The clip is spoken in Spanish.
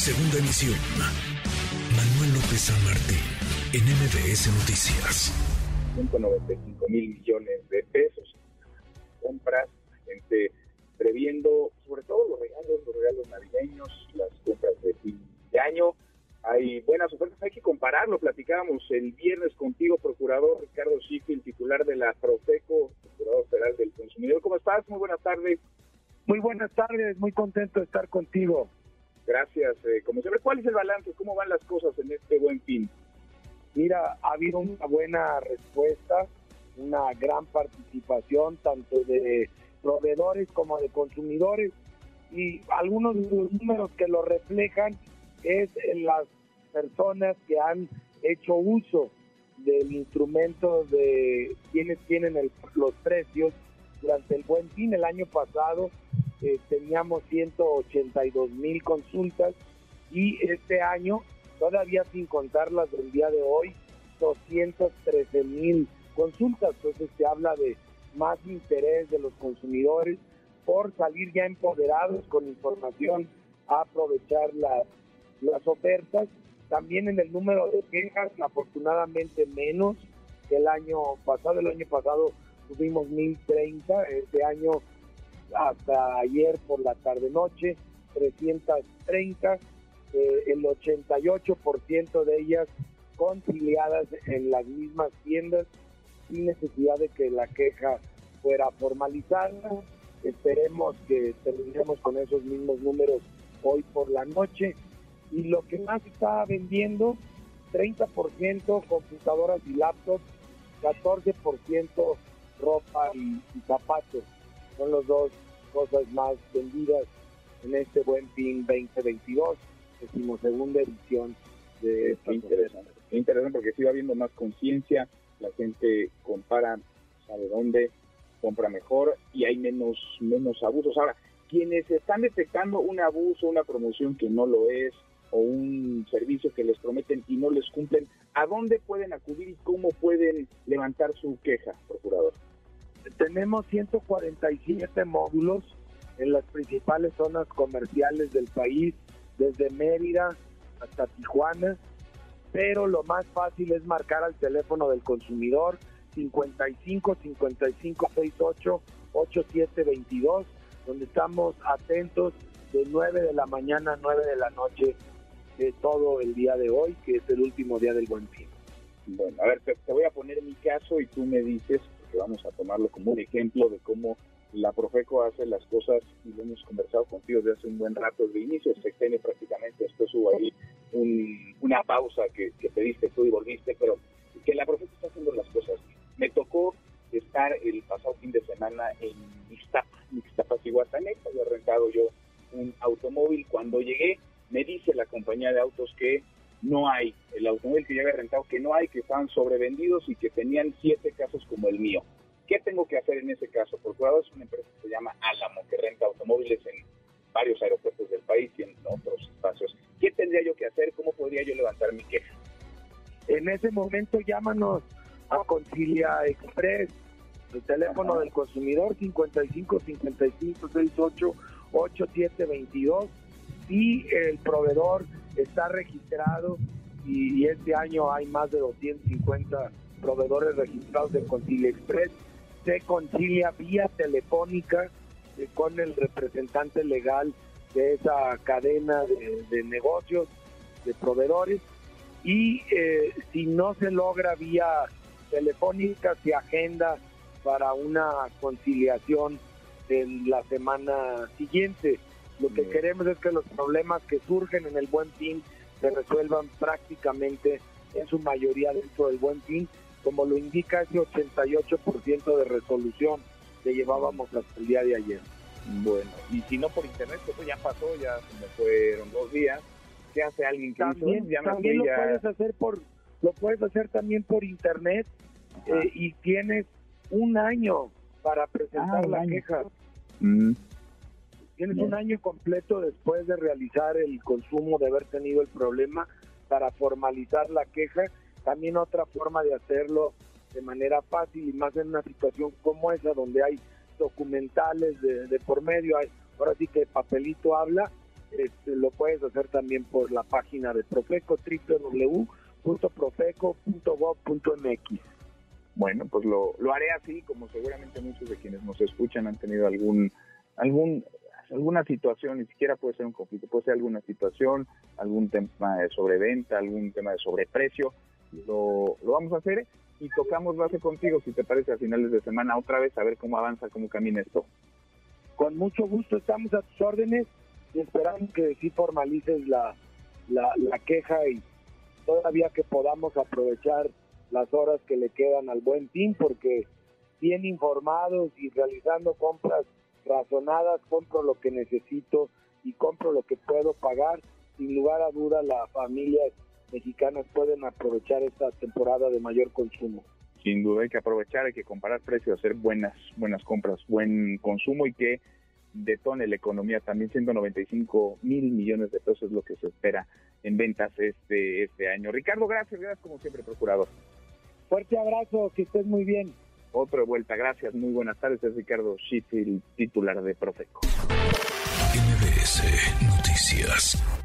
Segunda emisión. Manuel López San Martín, en MBS Noticias. 195 mil millones de pesos. Compras, gente previendo sobre todo los regalos, los regalos navideños, las compras de fin de año. Hay buenas ofertas, hay que compararlo. Platicábamos el viernes contigo, procurador Ricardo el titular de la Profeco, procurador federal del consumidor. ¿Cómo estás? Muy buenas tardes. Muy buenas tardes, muy contento de estar contigo. Gracias. Eh, como siempre, ¿cuál es el balance? ¿Cómo van las cosas en este buen fin? Mira, ha habido una buena respuesta, una gran participación tanto de proveedores como de consumidores y algunos de los números que lo reflejan es en las personas que han hecho uso del instrumento de quienes tienen los precios durante el buen fin el año pasado eh, teníamos 182 mil consultas y este año todavía sin contarlas del día de hoy 213 mil consultas entonces se habla de más interés de los consumidores por salir ya empoderados con información a aprovechar las, las ofertas. También en el número de quejas, afortunadamente menos que el año pasado. El año pasado tuvimos 1030, este año hasta ayer por la tarde-noche 330, eh, el 88% de ellas conciliadas en las mismas tiendas sin necesidad de que la queja fuera formalizada. Esperemos que terminemos con esos mismos números hoy por la noche. Y lo que más está vendiendo, 30% computadoras y laptops, 14% ropa y, zapatos. Son las dos cosas más vendidas en este buen fin 2022, segunda edición de esta interesante. interesante porque sigue habiendo más conciencia, la gente compara, sabe dónde, compra mejor y hay menos, menos abusos. Ahora, quienes están detectando un abuso, una promoción que no lo es, o un servicio que les prometen y no les cumplen, ¿a dónde pueden acudir y cómo pueden levantar su queja, procurador? Tenemos 147 módulos en las principales zonas comerciales del país, desde Mérida hasta Tijuana, pero lo más fácil es marcar al teléfono del consumidor 55 55 68 87 22, donde estamos atentos de 9 de la mañana a 9 de la noche de todo el día de hoy, que es el último día del buen fin. Bueno, a ver, te, voy a poner mi caso y tú me dices, porque vamos a tomarlo como un ejemplo de cómo la Profeco hace las cosas y lo hemos conversado contigo desde hace un buen rato, desde el inicio se tiene prácticamente, después hubo ahí una pausa que, que pediste tú y volviste, pero que la Profeco está haciendo las cosas. Me tocó estar el pasado fin de semana en Ixtapa, Ixtapas y Guataneca, había rentado yo un automóvil, cuando llegué me dice la compañía de autos que no hay, el automóvil que yo había rentado, que no hay, que estaban sobrevendidos y que tenían siete casos como el mío. ¿Qué tengo que hacer en ese caso? Procurador es una empresa que se llama Álamo, que renta automóviles en varios aeropuertos del país y en otros espacios. ¿Qué tendría yo que hacer? ¿Cómo podría yo levantar mi queja? En ese momento llámanos a Concilia Express, el teléfono del consumidor 55 55 68 87 22 y el proveedor está registrado y, este año hay más de 250 proveedores registrados de Concilia Express se concilia vía telefónica eh, con el representante legal de esa cadena de, negocios, de proveedores, y eh, si no se logra vía telefónica, se agenda para una conciliación en la semana siguiente. Lo que queremos es que los problemas que surgen en el buen fin se resuelvan prácticamente en su mayoría dentro del buen fin como lo indica ese 88% de resolución que llevábamos hasta el día de ayer. Bueno, y si no por internet, eso ya pasó, ya se me fueron dos días. ¿Qué hace alguien que también, también lo puedes hacer por lo puedes hacer también por internet eh, y tienes un año para presentar ah, la queja. Mm. Tienes un año completo después de realizar el consumo, de haber tenido el problema, para formalizar la queja también otra forma de hacerlo de manera fácil y más en una situación como esa donde hay documentales de, por medio, hay, ahora sí que papelito habla, este, lo puedes hacer también por la página de Profeco, www.profeco.gov.mx. Bueno, pues lo, lo haré así, como seguramente muchos de quienes nos escuchan han tenido algún, algún, alguna situación, ni siquiera puede ser un conflicto, puede ser alguna situación, algún tema de sobreventa, algún tema de sobreprecio, lo, lo vamos a hacer y tocamos base contigo, si te parece, a finales de semana otra vez, a ver cómo avanza, cómo camina esto. Con mucho gusto estamos a tus órdenes y esperamos que sí formalices la, la, la queja y todavía que podamos aprovechar las horas que le quedan al buen team, porque bien informados y realizando compras razonadas, compro lo que necesito y compro lo que puedo pagar. Sin lugar a duda, las familias mexicanas pueden aprovechar esta temporada de mayor consumo. Sin duda hay que aprovechar, hay que comparar precios, hacer buenas, buenas compras, buen consumo y que detone la economía. También 195 mil millones de pesos es lo que se espera en ventas este, este año. Ricardo, gracias, gracias como siempre, procurador. Fuerte abrazo, que estés muy bien. Otra vuelta, gracias, muy buenas tardes. Es Ricardo Sheffield, titular de Profeco. MBS Noticias.